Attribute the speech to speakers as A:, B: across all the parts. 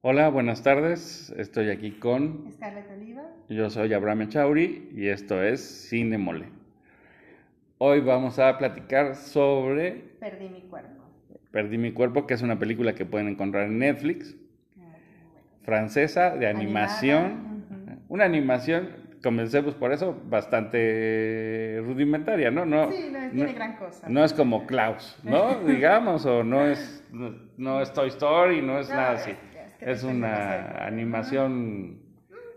A: Hola, buenas tardes. Estoy aquí con.
B: Scarlett Oliva.
A: Yo soy Abraham Echauri y esto es Cine Mole. Hoy vamos a platicar sobre
B: Perdí mi cuerpo.
A: Perdí mi cuerpo, que es una película que pueden encontrar en Netflix,
B: Ah,
A: francesa, de animación. Una animación, comencemos por eso, bastante rudimentaria, ¿no? no
B: Sí, no, tiene gran cosa.
A: No es como Klaus, ¿no? Digamos, o no es, no, no es Toy Story, no es nada así.
B: es
A: una animación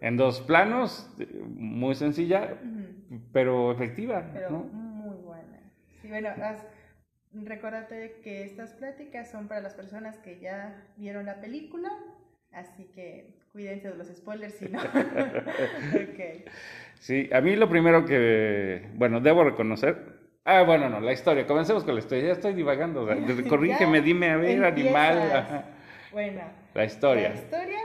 A: en dos planos, muy sencilla,
B: Ujú,
A: pero efectiva,
B: Pero
A: ¿no?
B: muy buena. Sí, bueno, haz- recuérdate que estas pláticas son para las personas que ya vieron la película, así que cuídense de los spoilers si no. ok.
A: Sí, a mí lo primero que, bueno, debo reconocer. Ah, bueno, no, la historia. Comencemos con la historia. Ya estoy divagando. o sea, Corrígeme, dime, a ver, animal.
B: empiezas. Bueno,
A: La historia.
B: la historia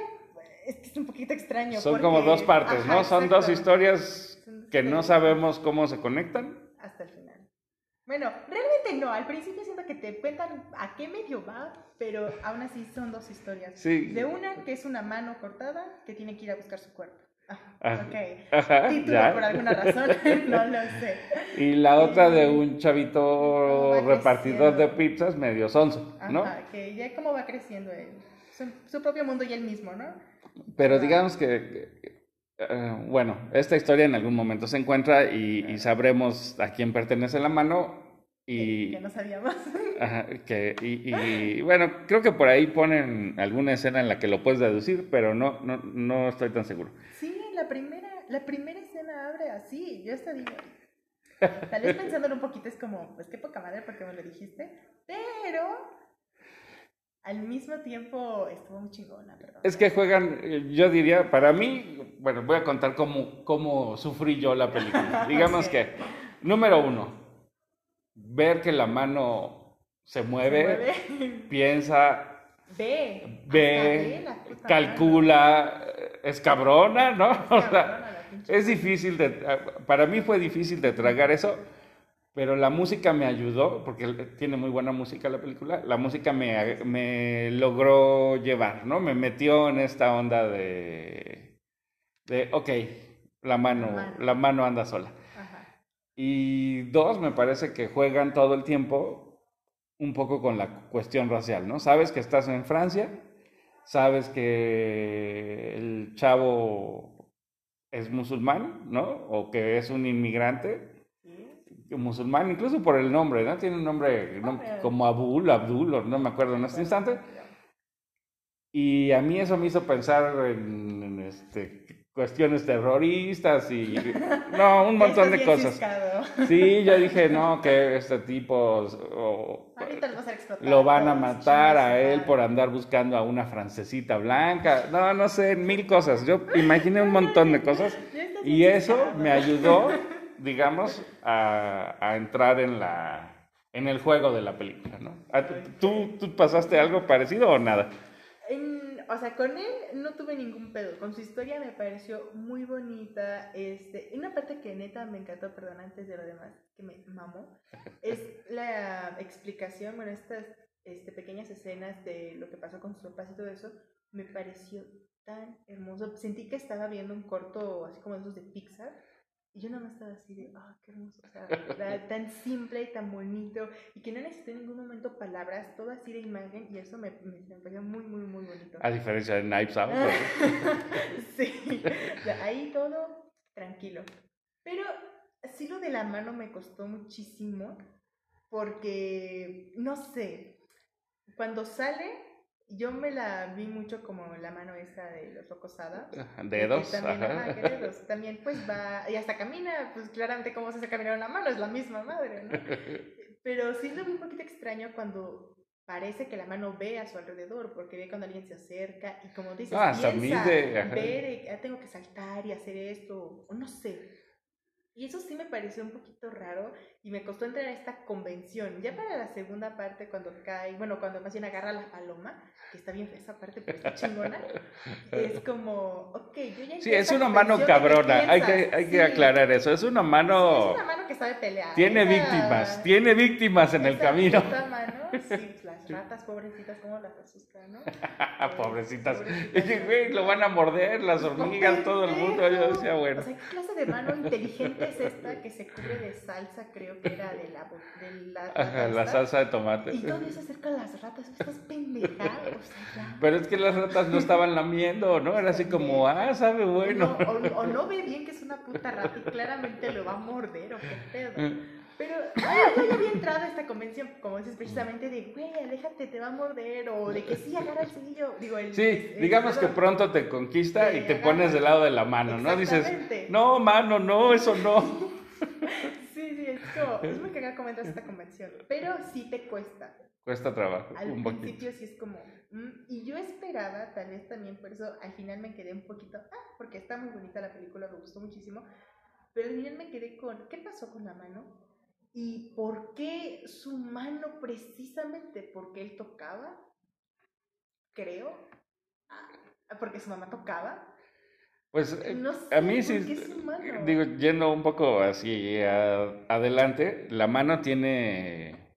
B: es que es un poquito extraño.
A: Son
B: porque-
A: como dos partes,
B: Ajá,
A: ¿no? Son dos
B: exacto.
A: historias que no sabemos cómo se conectan.
B: hasta el final. Bueno, realmente no, al principio siento que te cuentan a qué medio va, pero aún así son dos historias.
A: Sí.
B: De una que es una mano cortada que tiene que ir a buscar su cuerpo. Ah, ok.
A: Ajá,
B: Título
A: ya.
B: por alguna razón, no lo sé.
A: Y la otra de un chavito
B: Va
A: repartidor de pizzas medio sonso, ¿no?
B: Ajá, que ya cómo va creciendo él. Su, su propio mundo y él mismo, ¿no?
A: Pero digamos que, eh, bueno, esta historia en algún momento se encuentra y, y sabremos a quién pertenece la mano y,
B: Que no sabíamos.
A: ajá, que, y, y, bueno, creo que por ahí ponen alguna escena en la que lo puedes deducir, pero no, no, no estoy tan seguro.
B: Sí, la primera, la primera escena abre así, yo hasta digo. Tal vez pensándolo un poquito es como, pues qué poca madre porque me lo dijiste, pero al mismo tiempo estuvo muy chingona, perdón.
A: Es que juegan, eh, yo diría, para mí, bueno, voy a contar cómo, cómo sufrí yo la película. Digamos que, número uno, ver que la mano se
B: Se
A: mueve,
B: mueve.
A: piensa,
B: Ve,
A: ve,
B: puta
A: calcula, es cabrona, ¿no? O sea, es difícil de, para mí fue difícil de tragar eso, pero la música me ayudó, porque tiene muy buena música la película, la música me, me logró llevar, ¿no? Me metió en esta onda de, de ok, la mano,
B: La mano.
A: la mano anda sola.
B: Ajá.
A: Y dos, me parece que juegan todo el tiempo un poco con la cuestión racial, ¿no? Sabes que estás en Francia, sabes que el chavo es musulmán, ¿no? O que es un inmigrante musulmán, incluso por el nombre, ¿no? Tiene un nombre ¿no?
B: Nombre.
A: como Abul, Abdul, o no me acuerdo en este instante. Y a mí eso me hizo pensar en, en, este, cuestiones terroristas y... No, un montón de cosas. Sí, yo dije, no, que este tipo o-
B: Ahorita los vas a explotar.
A: lo van a matar a él por andar buscando a una francesita blanca. No, no sé, mil cosas. Yo imaginé un montón de cosas y eso me ayudó, digamos, a, a entrar en la en el juego de la película, ¿no? ¿A- ¿Tú, ¿Tú pasaste algo parecido o nada?
B: O sea, con él no tuve ningún pedo. Con su historia me pareció muy bonita. Este, una parte que neta me encantó, perdón, antes de lo demás, que me mamó, es la explicación, bueno, estas este, pequeñas escenas de lo que pasó con sus papás y todo eso, me pareció tan hermoso. Sentí que estaba viendo un corto así como esos de Pixar. Y yo nada más estaba así de, ah, qué hermoso. O sea, era tan simple y tan bonito. Y que no necesité en ningún momento palabras, todo así de imagen. Y eso me, me, me pareció muy, muy, muy bonito.
A: A diferencia de Knives Out.
B: sí, o sea, ahí todo tranquilo. Pero sí lo de la mano me costó muchísimo porque, no sé, cuando sale, yo me la vi mucho como la mano esa de los locos Adams.
A: Dedos.
B: También,
A: ajá.
B: dedos. También pues va, y hasta camina, pues claramente cómo se hace caminar una mano, es la misma madre, ¿no? Pero sí lo vi un poquito extraño cuando parece que la mano ve a su alrededor, porque ve cuando alguien se acerca y como dices,
A: Ah,
B: piensa,
A: mide,
B: ver, eh, ah, tengo que saltar y hacer esto, o no sé. Y eso sí me pareció un poquito raro y me costó entrar a esta convención. Ya para la segunda parte, cuando cae, bueno, cuando más bien agarra la paloma, que está bien esa parte, pero está chingona, es como, ok, yo ya
A: Sí, es una mano cabrona. Hay que, hay que
B: Sí.
A: aclarar eso. Es una mano.
B: Es una mano que sabe pelear.
A: Tiene
B: Esa-
A: víctimas. Tiene víctimas en el camino.
B: mano sí, las ratas pobrecitas, ¿cómo las asustan, no?
A: Pobrecitas.
B: Pobrecitas.
A: Güey, lo van a morder las hormigas, todo el mundo. Yo decía, bueno.
B: O sea, ¿qué clase de mano inteligente es esta que se cubre de salsa, creo que era de la, de la,
A: Ajá, la salsa de tomate.
B: Y todavía se acercan las ratas, estás pendejada, o sea, ya.
A: Pero es que las ratas no estaban lamiendo, ¿no? Era así como, ah, sabe bueno.
B: No, o, o no ve bien que es una puta rata y claramente lo va a morder o qué pedo. Pero ay, yo ya había entrado a esta convención, como dices, precisamente de, güey, aléjate, te va a morder, o de que sí, agarra el cerillo. Digo, el,
A: Sí,
B: el-
A: digamos que pronto te conquista y
B: Te
A: pones del lado de la mano, ¿no? Dices, no, mano, no, eso no.
B: Sí, sí, es como, es muy cagado cómo entras a esta convención, pero sí te cuesta.
A: Cuesta trabajo,
B: Al
A: un poquito.
B: principio sí es como, mm, y yo esperaba, tal vez también por eso al final me quedé un poquito, ah, porque está muy bonita la película, me gustó muchísimo, pero al final me quedé con, ¿qué pasó con la mano? ¿Y por qué su mano precisamente? ¿Porque él tocaba? Creo. Ah, porque su mamá tocaba.
A: Pues eh,
B: No sé,
A: a mí
B: ¿por
A: sí,
B: mano?
A: digo, yendo un poco así a- adelante, la mano tiene,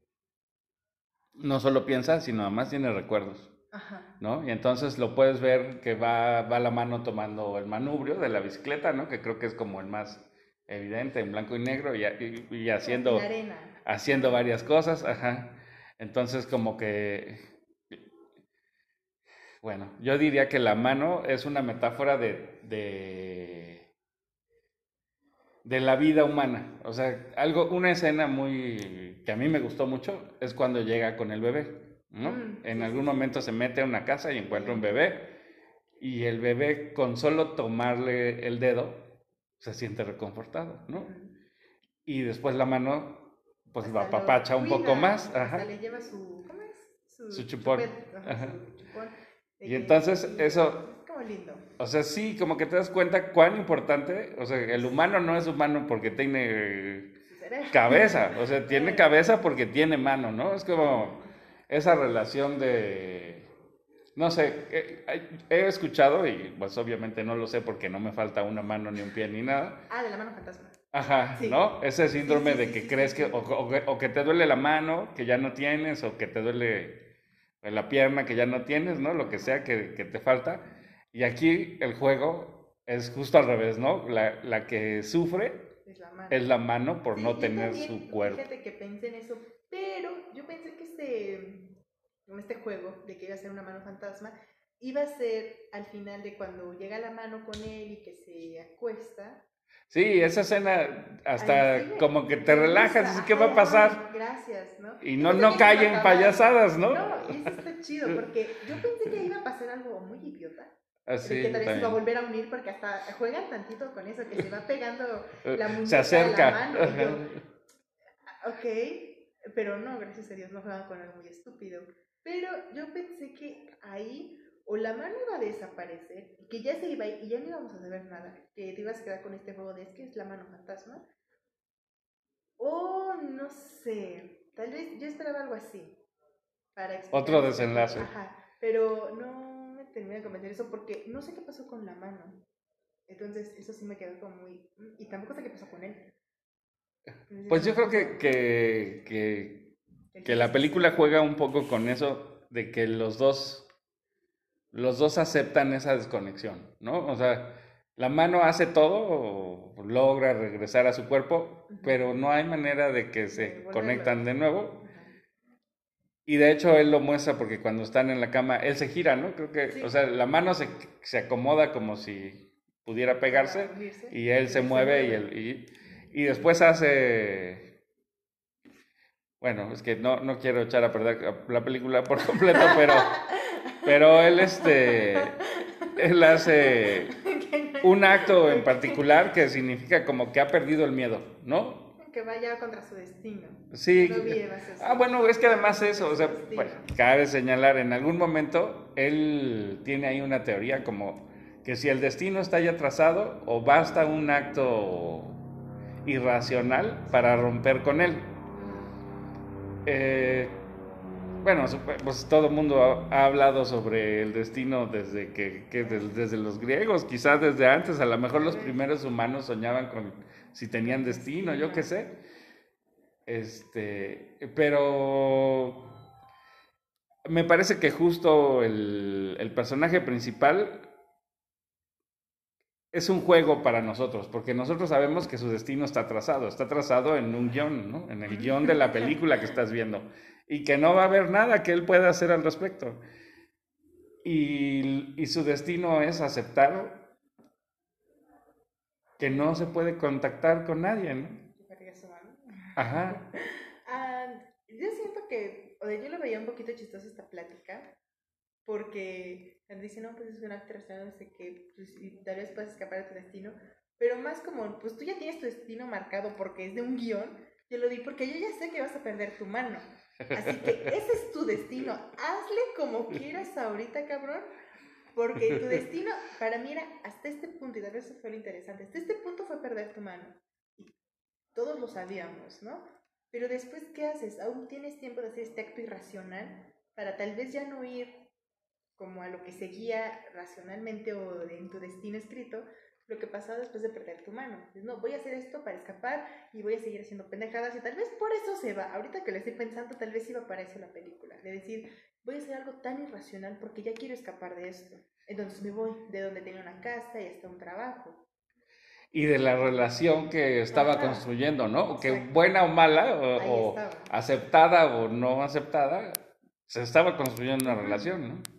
A: no solo piensa, sino además tiene recuerdos.
B: Ajá.
A: ¿no? Y entonces lo puedes ver que va, va la mano tomando el manubrio de la bicicleta, ¿no? Que creo que es como el más evidente, en blanco y negro, y, y- y haciendo, haciendo varias cosas, ajá. Entonces como que, bueno, yo diría que la mano es una metáfora de, de, de la vida humana. O sea, algo, una escena muy, que a mí me gustó mucho, es cuando llega con el bebé. ¿no?
B: Mm,
A: en
B: sí,
A: algún
B: sí.
A: momento se mete a una casa y encuentra un bebé y el bebé con solo tomarle el dedo se siente reconfortado, ¿no? Y después la mano pues
B: Hasta
A: lo apapacha un poco más, ajá.
B: le lleva su, ¿cómo es?
A: Su chupón.
B: chupet, ajá,
A: Ajá.
B: su chupón, de
A: Y
B: que-
A: entonces eso-
B: Como lindo.
A: O sea, sí, como que te das cuenta cuán importante, o sea, el humano no es humano porque tiene cabeza, o sea, tiene cabeza porque tiene mano, ¿no? Es como esa relación de, no sé, eh, he escuchado y pues obviamente no lo sé porque no me falta una mano ni un pie ni nada.
B: Ah, de la mano fantasma.
A: Ajá,
B: Sí.
A: ¿no? Ese síndrome
B: sí,
A: de que crees que o, o que, o que te duele la mano que ya no tienes o que te duele la pierna que ya no tienes, ¿no? Lo que sea que, que te falta. Y aquí el juego es justo al revés, ¿no? La, la que sufre
B: Es la mano.
A: es la mano por no tener
B: también,
A: su cuerpo.
B: Fíjate que pensé en eso, pero yo pensé que este, en este juego de que iba a ser una mano fantasma, iba a ser al final de cuando llega la mano con él y que se acuesta.
A: Sí, esa escena hasta
B: sí
A: como que te relajas, ¿qué va a pasar?
B: Gracias, ¿no?
A: Y no, no
B: que
A: cae
B: iba a
A: en
B: acabar-
A: payasadas, ¿no?
B: No, y eso está chido, porque yo pensé que iba a pasar algo muy idiota.
A: Así,
B: de que tal vez se iba a volver a unir porque hasta juegan tantito con eso, que se va pegando la muñeca
A: se acerca.
B: la mano. yo. "Ah, ok, pero no, gracias a Dios no juegan con algo muy estúpido. Pero yo pensé que ahí o la mano iba a desaparecer, que ya se iba y ya no íbamos a saber nada, que te ibas a quedar con este juego de es que es la mano fantasma. O no sé, tal vez yo esperaba algo así. Para
A: Otro desenlace.
B: Ajá, pero no me terminé de convencer eso porque no sé qué pasó con la mano. Entonces, eso sí me quedó como muy... Y tampoco sé qué pasó con él.
A: Pues yo creo que, que, que la película juega un poco con eso de que los dos, los dos aceptan esa desconexión, ¿no? O sea, la mano hace todo, logra regresar a su cuerpo, pero no hay manera de que se conectan de nuevo. Y de hecho él lo muestra porque cuando están en la cama, él se gira, ¿no? Creo que,
B: Sí.
A: o sea, la mano se, se acomoda como si pudiera pegarse y él se mueve y, él, y, y después hace... Bueno, es que no, no quiero echar a perder la película por completo, pero, pero él, este, él hace un acto en particular que significa como que ha perdido el miedo, ¿no?
B: Que vaya contra su destino.
A: Sí. Ah, bueno, es que además eso, o sea, bueno, cabe señalar, en algún momento él tiene ahí una teoría como que si el destino está ya trazado o basta un acto irracional para romper con él. Eh, bueno, pues todo el mundo ha, ha hablado sobre el destino desde que, que des- desde los griegos, quizás desde antes, a lo mejor los primeros humanos soñaban con si tenían destino, yo qué sé. Este, pero me parece que justo el personaje principal es un juego para nosotros, porque nosotros sabemos que su destino está trazado, está trazado en un guion, ¿no? En el guion de la película que estás viendo, y que no va a haber nada que él pueda hacer al respecto. Y, y su destino es aceptar que no se puede contactar con nadie, ¿no? Ajá.
B: Ah, yo siento que, o yo lo veía un poquito chistoso esta plática, porque dice, no, pues es un acto racional, no sé qué, pues, y tal vez puedes escapar de tu destino, pero más como, pues tú ya tienes tu destino marcado porque es de un guion, yo lo di porque yo ya sé que vas a perder tu mano. Así que ese es tu destino. Hazle como quieras ahorita, cabrón. Porque tu destino, para mí era hasta este punto, y tal vez eso fue lo interesante, hasta este punto fue perder tu mano. Y todos lo sabíamos, ¿no? Pero después, ¿qué haces? Aún tienes tiempo de hacer este acto irracional para tal vez ya no ir como a lo que seguía racionalmente o en tu destino escrito, lo que pasaba después de perder tu mano. no, voy a hacer esto para escapar y voy a seguir haciendo pendejadas y tal vez por eso se va. Ahorita que lo estoy pensando, tal vez iba para eso la película. De decir, voy a hacer algo tan irracional porque ya quiero escapar de esto. Entonces me voy de donde tenía una casa y hasta un trabajo.
A: Y de la relación que estaba construyendo, ¿no? Que buena o mala, o, aceptada o no aceptada, se estaba construyendo una relación, ¿no?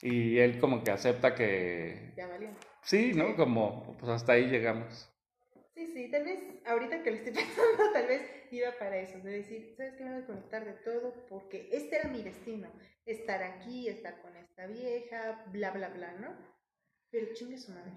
A: Y él como que acepta que...
B: Ya valió.
A: Sí, ¿no? Como, pues hasta ahí llegamos.
B: Sí, sí, tal vez ahorita que lo estoy pensando, tal vez iba para eso, de decir, ¿sabes qué? Me voy a conectar de todo porque este era mi destino, estar aquí, estar con esta vieja, bla, bla, bla, ¿no? Pero chingue su madre.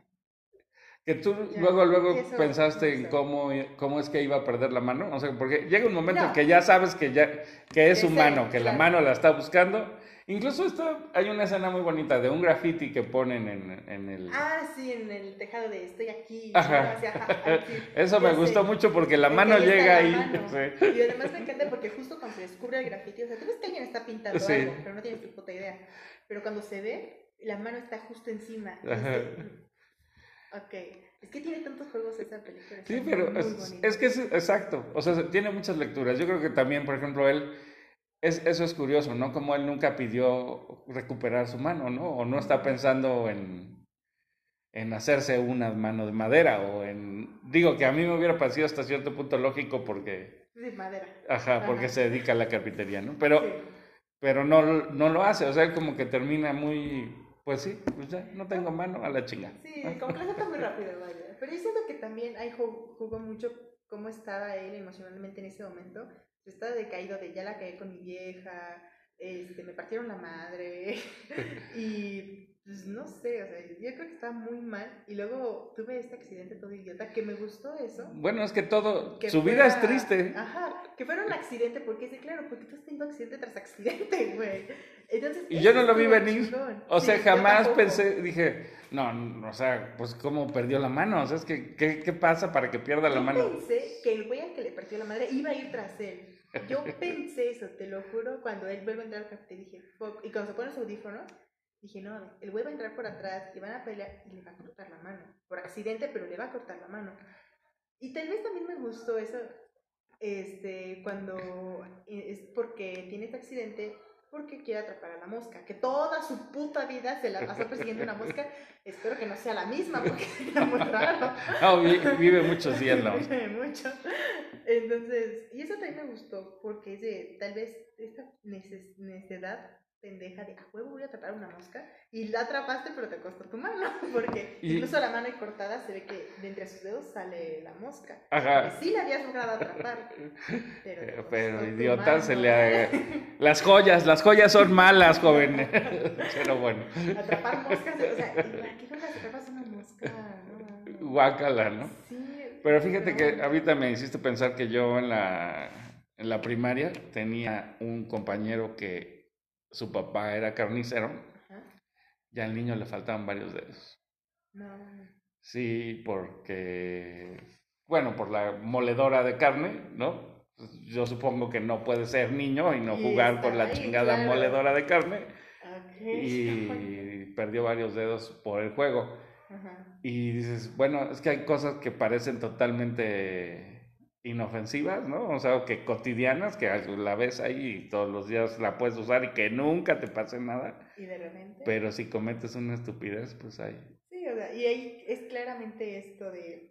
A: Que tú luego, luego pensaste en cómo, cómo es que iba a perder la mano, o sea, porque llega un momento en que ya sabes que, ya, que es humano, que la mano la está buscando Incluso esto, hay una escena muy bonita de un graffiti que ponen en, en el...
B: Ah, sí, en el tejado de estoy aquí.
A: Eso me gustó mucho porque la mano llega ahí.
B: Y además me encanta porque justo cuando se descubre el graffiti, o sea, tú ves que alguien está pintando algo, pero no tienes tu puta idea. Pero cuando se ve, la mano está justo encima. ok. Es que tiene tantos juegos esa película.
A: Sí, pero es, es, que es exacto. O sea, tiene muchas lecturas. Yo creo que también, por ejemplo, él es, eso es curioso, ¿no? Como él nunca pidió recuperar su mano, ¿no? O no está pensando en, en hacerse una mano de madera o en... Digo que a mí me hubiera parecido hasta cierto punto lógico porque...
B: De madera.
A: Ajá, porque se dedica a la carpintería, ¿no? Pero, pero no, no lo hace, o sea, él como que termina muy... Pues sí, pues ya, no tengo mano a la chinga.
B: Sí, como que muy rápido, vaya. Pero yo siento que también ahí jugó mucho cómo estaba él emocionalmente en ese momento estaba decaído de ya la caí con mi vieja, este, me partieron la madre y pues no sé, o sea, yo creo que estaba muy mal y luego tuve este accidente todo idiota que me gustó eso.
A: Bueno, es que todo, su vida es triste.
B: Ajá, que fuera un accidente, porque sí, claro, porque tú has tenido accidente tras accidente, güey. Entonces,
A: y yo no lo vi venir. O sea, jamás pensé, dije, no, o sea, pues cómo perdió la mano, o sea, es que, ¿qué, qué pasa para que pierda la mano?
B: Yo pensé que el güey al que le partió la madre iba a ir tras él. Yo pensé eso, te lo juro, cuando él vuelve a entrar al café, dije, y cuando se pone los audífonos, Dije, no, el güey va a entrar por atrás y van a pelear y le va a cortar la mano. Por accidente, pero le va a cortar la mano. Y tal vez también me gustó eso, este, cuando eh, es porque tiene este accidente, porque quiere atrapar a la mosca, que toda su puta vida se la pasó persiguiendo una mosca. Espero que no sea la misma, porque sería muy raro.
A: No, vive muchos días la
B: Vive mucho. Entonces, y eso también me gustó, porque es de, tal vez, esta necesidad pendeja de a huevo voy a atrapar una mosca y la atrapaste pero te costó tu mano porque incluso la mano cortada se ve que de entre sus dedos sale la mosca. Ajá. sí la habías logrado atrapar pero,
A: pero idiota se le las joyas las joyas son malas joven. Pero bueno.
B: Atrapar moscas o sea ¿qué no atrapas una mosca?
A: No, Guácala ¿no?
B: sí.
A: Pero fíjate que ahorita me hiciste pensar que yo en la en la primaria tenía un compañero que su papá era carnicero, ya al niño le faltaban varios dedos.
B: No.
A: Sí, porque, bueno, por la moledora de carne, ¿no? Pues, yo supongo que no puede ser niño y no jugar por la chingada moledora de carne. Y perdió varios dedos por el juego. Y dices, bueno, es que hay cosas que parecen totalmente inofensivas, ¿no? O sea, que cotidianas, que la ves ahí y todos los días la puedes usar y que nunca te pase nada.
B: Y de repente.
A: Pero si cometes una estupidez, pues ahí.
B: Sí, o sea, y ahí es claramente esto de.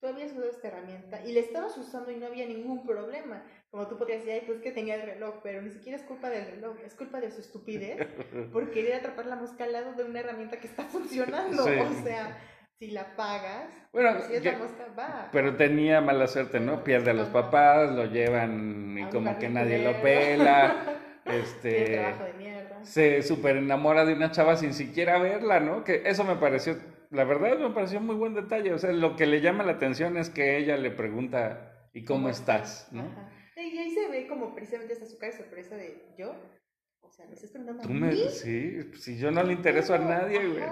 B: Tú habías usado esta herramienta y la estabas usando y no había ningún problema. Como tú podrías decir, ay, pues que tenía el reloj, pero ni siquiera es culpa del reloj, es culpa de su estupidez por querer atrapar la mosca al lado de una herramienta que está funcionando. O sea, si la pagas,
A: bueno,
B: si la mosca va.
A: Pero tenía mala suerte, ¿no? Pierde a los papás, lo llevan y como que nadie lo pela. este
B: trabajo de mierda.
A: se super enamora de una chava sin siquiera verla, ¿no? Que eso me pareció, la verdad me pareció muy buen detalle. O sea, lo que le llama la atención es que ella le pregunta, ¿y cómo, estás? ¿no?
B: Y ahí se ve como precisamente esta su cara de sorpresa de yo. O sea, me estás preguntando a
A: me,
B: mí.
A: sí, si yo no le intereso a nadie, güey.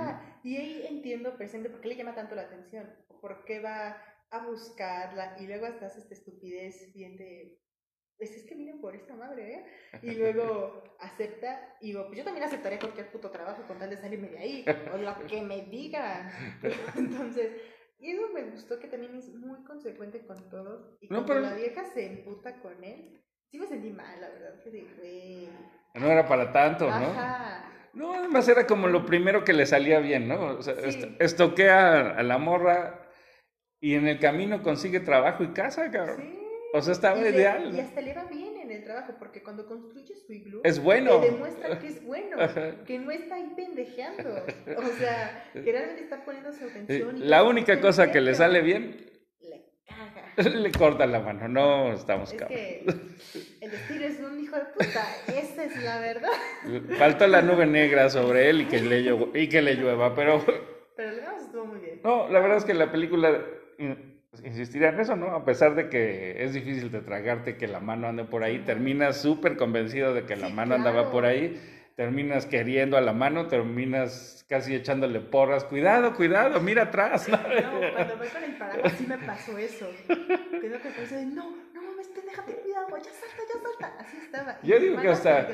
B: Y ahí entiendo presente por qué le llama tanto la atención. ¿Por qué va a buscarla? Y luego hasta hace esta estupidez bien de. Pues es que miren por esta madre, ¿eh? Y luego acepta, y digo, pues yo también aceptaría cualquier puto trabajo con tal de salirme de ahí, o lo que me digan. Entonces, y eso me gustó que también es muy consecuente con todos. Y
A: No,
B: cuando
A: pero-
B: la vieja se emputa con él, sí me sentí mal, la verdad. Que de, güey.
A: No era para tanto, ¿no?
B: Ajá.
A: No, además era como lo primero que le salía bien, ¿no? O sea,
B: Sí.
A: estoquea a la morra y en el camino consigue trabajo y casa, cabrón.
B: Sí.
A: O sea, estaba
B: Y le-
A: ideal.
B: Y hasta le va bien en el trabajo, porque cuando construye su iglú,
A: Es bueno.
B: te demuestra que es bueno,
A: Ajá.
B: que no está ahí pendejeando. O sea, que realmente está poniendo su atención. y
A: La única cosa que le sale bien,
B: Le caga.
A: le corta la mano. No, estamos
B: Es
A: cabrón.
B: que el destino es un hijo de puta. Esa es la verdad.
A: Faltó la nube negra sobre él y que le, llo- y que le llueva, pero
B: Pero lo demás estuvo muy bien.
A: no, la verdad es que la película in- insistiría en eso, ¿no? A pesar de que es difícil de tragarte que la mano ande por ahí, terminas súper convencido de que la
B: Sí,
A: mano andaba por ahí, terminas queriendo a la mano, terminas casi echándole porras, cuidado, cuidado, mira atrás. ¿no?
B: No, cuando fue con el paraguas sí me pasó eso. Tengo que de no, déjate cuidado, ya salta, ya salta. Así estaba.
A: Yo digo que hasta-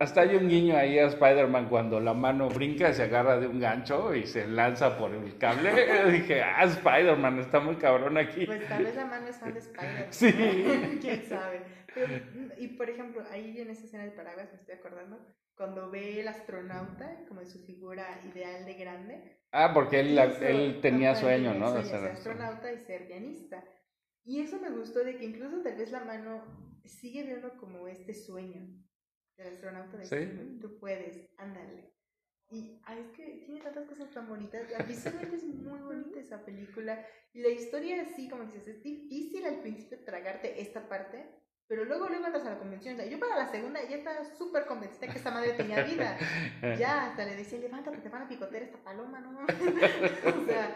A: Hasta hay un guiño ahí a Spider-Man cuando la mano brinca, se agarra de un gancho y se lanza por el cable. Dije, ah, Spider-Man está muy cabrón aquí.
B: Pues tal vez la mano es fan de Spider.
A: Sí.
B: Quién sabe. Pero, y por ejemplo, ahí en esa escena del paraguas me estoy acordando, cuando ve el astronauta como en su figura ideal de grande.
A: Ah, porque él, la- él tenía sueño, ¿no? De
B: ser astronauta y ser pianista. Y eso me gustó de que incluso tal vez la mano sigue viendo como este sueño del astronauta de
A: Sí.
B: tú puedes, ándale. Y ay, es que tiene tantas cosas tan bonitas. Visualmente es muy bonita esa película. Y la historia, así como dices, es difícil al principio tragarte esta parte. Pero luego, luego entras a la convención. O sea, yo para la segunda ya estaba súper convencida que esta madre tenía vida. Ya, hasta le decía, levántate, te van a picotear esta paloma, ¿no? o sea,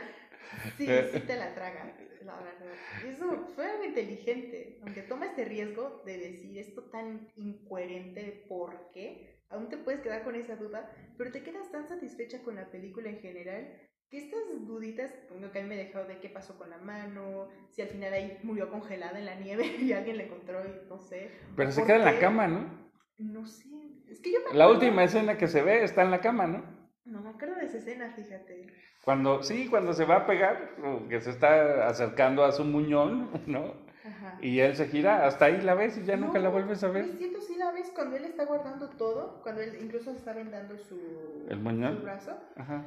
B: sí, sí te la traga, la verdad. Y eso fue algo inteligente, aunque toma este riesgo de decir esto tan incoherente de por qué, aún te puedes quedar con esa duda, pero te quedas tan satisfecha con la película en general que estas duditas, lo que a mí me dejó de qué pasó con la mano, si al final ahí murió congelada en la nieve y alguien la encontró y no sé.
A: Pero se queda en la
B: qué.
A: cama, ¿no?
B: No sé, es que yo me
A: La
B: acuerdo-
A: última escena que se ve está en la cama, ¿no?
B: No me acuerdo de esa escena, fíjate.
A: Cuando, sí, cuando se va a pegar, que se está acercando a su muñón, ¿no?
B: Ajá.
A: Y él se gira, hasta ahí la ves y ya nunca la vuelves a ver.
B: Es cierto, sí la ves cuando él está guardando todo, cuando él incluso está vendando su,
A: ¿El muñón?
B: su brazo.
A: Ajá.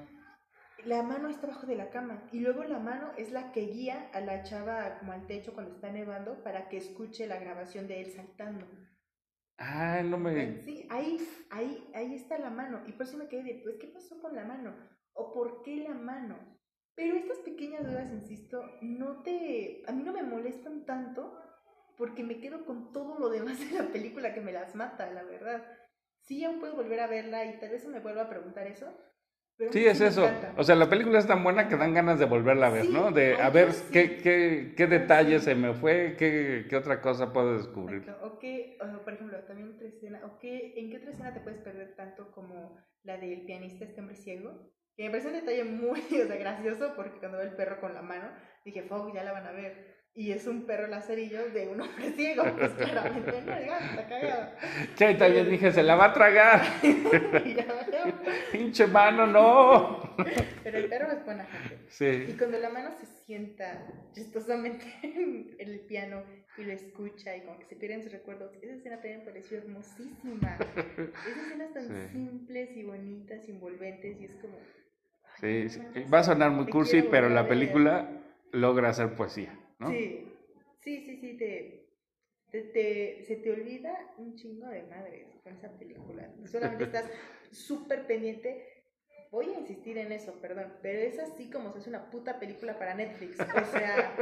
B: La mano está abajo de la cama y luego la mano es la que guía a la chava como al techo cuando está nevando para que escuche la grabación de él saltando.
A: Ah, no me...
B: Sí, ahí, ahí, ahí está la mano. Y por eso me quedé de, pues, ¿qué pasó con la mano? ¿O por qué la mano? Pero estas pequeñas dudas, insisto, no te... A mí no me molestan tanto porque me quedo con todo lo demás de la película que me las mata, la verdad. Sí, aún puedo volver a verla y tal vez se me vuelva a preguntar eso. Pero
A: Sí, es eso.
B: encanta.
A: O sea, la película es tan buena que dan ganas de volverla a ver,
B: Sí,
A: ¿no? De a ver
B: sí.
A: qué, qué, qué detalle se me fue, qué, qué otra cosa puedo descubrir.
B: Exacto. O que, o, por ejemplo, también otra escena, o que, ¿en qué otra escena te puedes perder tanto como la del pianista, este hombre ciego? Que me parece un detalle muy o sea, gracioso porque cuando ve el perro con la mano, dije, fuck, ya la van a ver. Y es un perro lacerillo de un hombre ciego, pues claramente no, está cagado.
A: Ahí también dije, se la va a tragar.
B: Y.
A: Pinche mano, no.
B: Pero el perro es buena gente. Y
A: Sí,
B: cuando la mano se sienta chistosamente en el piano y lo escucha y como que se pierden sus recuerdos, esa escena también me pareció hermosísima. Esas escenas tan
A: Sí.
B: simples y bonitas y envolventes y es como...
A: sí,
B: no
A: Va a sonar muy cursi, pero la película logra hacer poesía, ¿no?
B: Sí, sí, sí, sí, te, te, te- se te olvida un chingo de madres con esa película. Solamente estás súper pendiente. Voy a insistir en eso, perdón, pero es así como se hace una puta película para Netflix. O sea,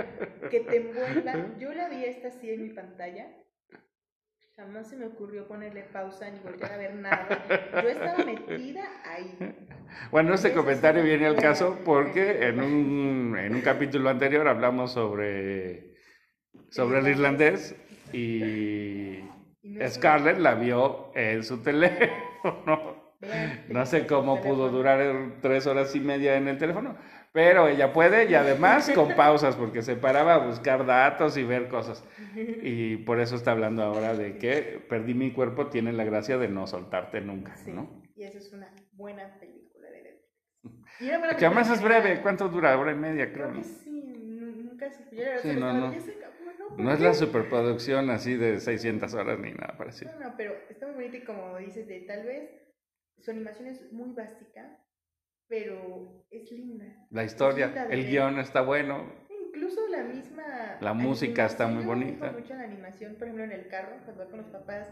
B: que te envuelva. Yo la vi esta así en mi pantalla. Jamás se me ocurrió ponerle pausa ni volver a ver nada. Yo estaba metida ahí.
A: Bueno, este comentario
B: sí,
A: viene al caso porque en un, en un capítulo anterior hablamos sobre, sobre el irlandés y Scarlett la vio en su teléfono. No sé cómo pudo durar tres horas y media en el teléfono, pero ella puede y además con pausas porque se paraba a buscar datos y ver cosas. Y por eso está hablando ahora de que Perdí mi cuerpo tiene la gracia de no soltarte nunca,
B: Sí,
A: ¿no?
B: y eso es una buena película Y una buena
A: Que además es breve. ¿cuánto dura? Hora y media, creo.
B: Creo que sí, nu- nunca verdad
A: Sí, no, no.
B: "Ya se acabó, ¿no? ¿Por
A: No es
B: qué?".
A: la superproducción así de 600 horas ni nada parecido.
B: No, no, pero está muy bonita y como dices, de tal vez su animación es muy básica, pero es linda.
A: La historia, el guion está bueno.
B: Incluso la misma.
A: La música está muy
B: yo me
A: bonita.
B: mucho la animación, por ejemplo, en el carro, cuando va con los papás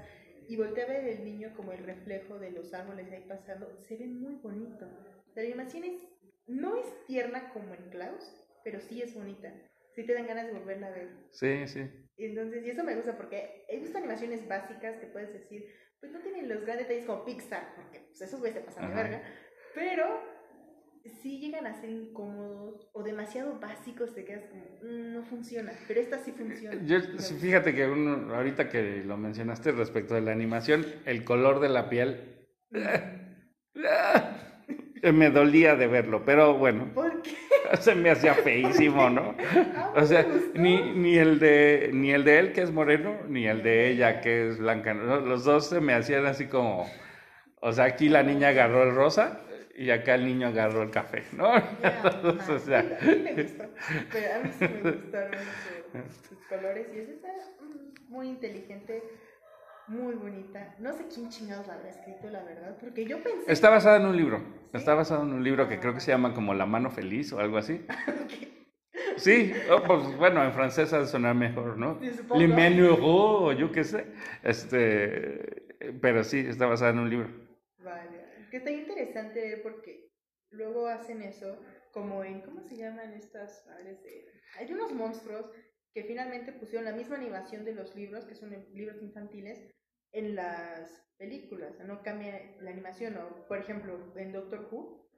B: y voltea a ver el niño como el reflejo de los árboles ahí pasando, se ve muy bonito. La animación es, no es tierna como en Klaus, pero sí es bonita. Sí te dan ganas de volverla a ver.
A: Sí, sí.
B: Entonces, y eso me gusta porque he visto animaciones básicas que puedes decir, pues no tienen los grandes detalles como Pixar, porque pues esos güeyes se pasan de verga, pero sí llegan a ser incómodos o demasiado básicos, te quedas como, "Mm, no funciona, pero esta sí funciona.
A: Yo, sí, fíjate que uno, ahorita que lo mencionaste respecto de la animación, el color de la piel me dolía de verlo, pero bueno,
B: ¿Por qué?
A: se me hacía feísimo, ¿no?
B: Ah,
A: O sea, ni, ni el de ni el de él que es moreno, ni el de ella que es blanca. Los dos se me hacían así como, o sea, aquí la niña agarró el rosa y acá el niño agarró el café, ¿no?
B: Ya,
A: Entonces, o
B: ah,
A: sea,
B: sí, a mí me gustó, pero a mí sí me gustaron su- sus colores y eso está mm, muy inteligente, muy bonita. No sé quién chingados la habrá escrito, la verdad, porque yo pensé...
A: Está basada en un libro.
B: ¿Sí?
A: Está basado en un libro que creo que se llama como La mano feliz o algo así. Sí, oh, pues bueno, en francés de sonar mejor, ¿no? Le Menuro, o yo qué sé. Este, pero sí, está basada en un libro.
B: Vale, que está interesante porque luego hacen eso como en, ¿cómo se llaman estas de...? Hay unos monstruos que finalmente pusieron la misma animación de los libros, que son libros infantiles, en las películas, no cambia la animación, o por ejemplo, en Doctor Who,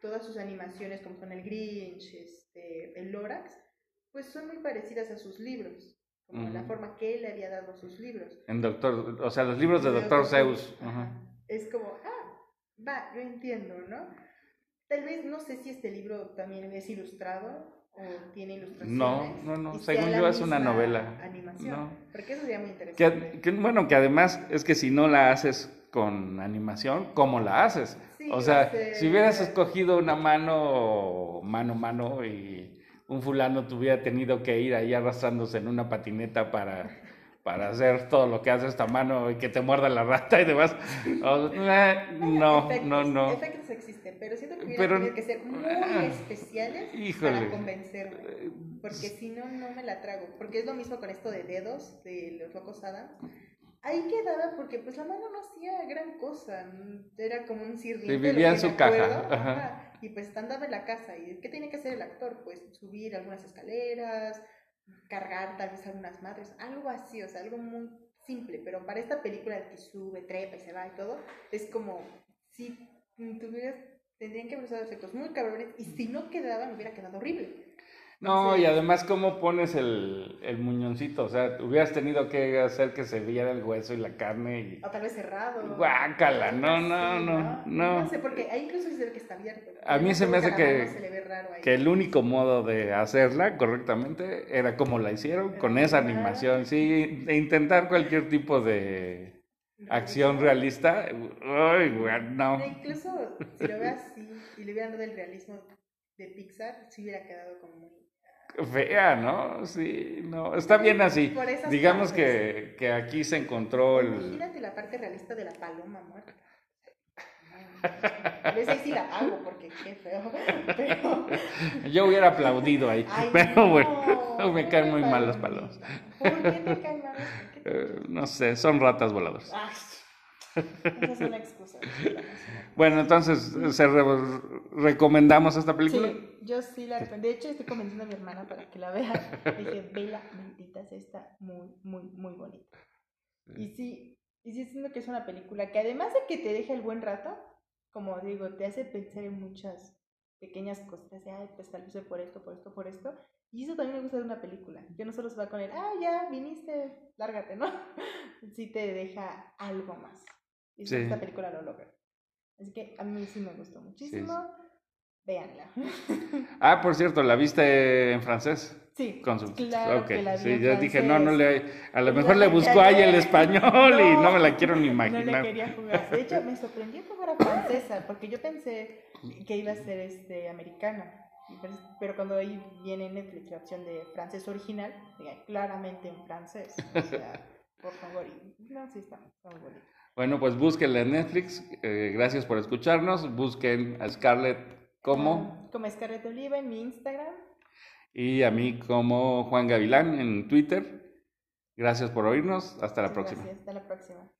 B: todas sus animaciones como son el Grinch, este, el Lorax, pues son muy parecidas a sus libros, como la forma que él le había dado a sus libros.
A: En Doctor, o sea, los libros de Doctor Zeus.
B: Es como, ah, va, yo entiendo, ¿no? Tal vez no sé si este libro también es ilustrado o tiene ilustraciones.
A: No, no, no, según yo es una novela.
B: Animación.
A: No.
B: Porque eso sería muy interesante.
A: que, bueno, que además es que si no la haces con animación, ¿cómo la haces?
B: Sí,
A: o sea,
B: ser-
A: si hubieras escogido una mano, mano, mano, y un fulano tuviera tenido que ir ahí arrastrándose en una patineta para, para hacer todo lo que hace esta mano y que te muerda la rata y demás. o- eh, no,
B: Efectos,
A: no, no.
B: Efectos existen, pero siento que
A: Pero-
B: hubiera tenido que ser muy
A: ah,
B: especiales
A: híjole.
B: para convencerme. Porque si no, no me la trago. Porque es lo mismo con esto de dedos, de los locos Adams. Ahí quedaba porque pues la mano no hacía gran cosa. Era como un sirviente.
A: Sí, vivía en su caja, ajá,
B: Y pues andaba en la casa. ¿Y qué tenía que hacer el actor? Pues subir algunas escaleras, cargar tal vez algunas madres, algo así, o sea, algo muy simple. Pero para esta película de que sube, trepa y se va y todo, es como si tuvieras, tendrían que haber usado efectos muy cabrones y si no quedaban hubiera quedado horrible.
A: No, y además, ¿cómo pones el, el muñoncito? O sea, hubieras tenido que hacer que se viera el hueso y la carne. Y...
B: O tal vez cerrado.
A: Guácala, no, no, no, no.
B: No sé, porque ahí incluso ve que está abierto.
A: A mí se me hace que, que el único modo de hacerla correctamente era como la hicieron, con esa animación. Sí, de intentar cualquier tipo de acción realista. Uy, no.
B: Incluso si lo veas así y le hubieran dado el realismo de Pixar, sí hubiera quedado como muy
A: fea, ¿no? Sí, no, está bien así. Digamos que, que, aquí se encontró el...
B: Imagínate la parte realista de la paloma muerta. A veces sí la hago porque qué feo. Pero...
A: Yo hubiera aplaudido ahí. pero bueno, me caen muy mal las palomas.
B: ¿Por qué me caen mal?
A: Eh, no sé, son ratas voladoras.
B: Esa es una excusa.
A: Bueno, entonces, ¿se ¿recomendamos esta película?
B: Sí, yo sí la recomiendo. De hecho, estoy convenciendo a mi hermana para que la vea. dije, vela, maldita, está muy, muy, muy bonita. Y sí, y sí siento que es una película que además de que te deja el buen rato, como digo, te hace pensar en muchas pequeñas cosas. De, ay, pues tal vez por esto, por esto, por esto. Y eso también me gusta de una película. Que no solo se va con el, ah, ya, viniste, lárgate, ¿no? sí te deja algo más. Y esta película lo logra. Así que a mí sí me gustó muchísimo. Véanla.
A: Ah, por cierto, ¿la viste en francés?
B: Sí.
A: Con su...
B: Claro que la vi Sí,
A: yo dije, no, no le. A lo mejor le buscó ahí el español y no me la quiero ni imaginar.
B: No quería jugar. De hecho, me sorprendió que fuera francesa, porque yo pensé que iba a ser este, americana. Pero cuando ahí viene Netflix la opción de francés original, claramente en francés. O sea, por favor. No, sí, está, está muy bonito.
A: Bueno, pues búsquenla en Netflix. Eh, gracias por escucharnos. Busquen a Scarlett como...
B: como Scarlett Oliva en mi Instagram.
A: Y a mí como Juan Gavilán en Twitter. Gracias por oírnos. Hasta la próxima.
B: Gracias, hasta la próxima.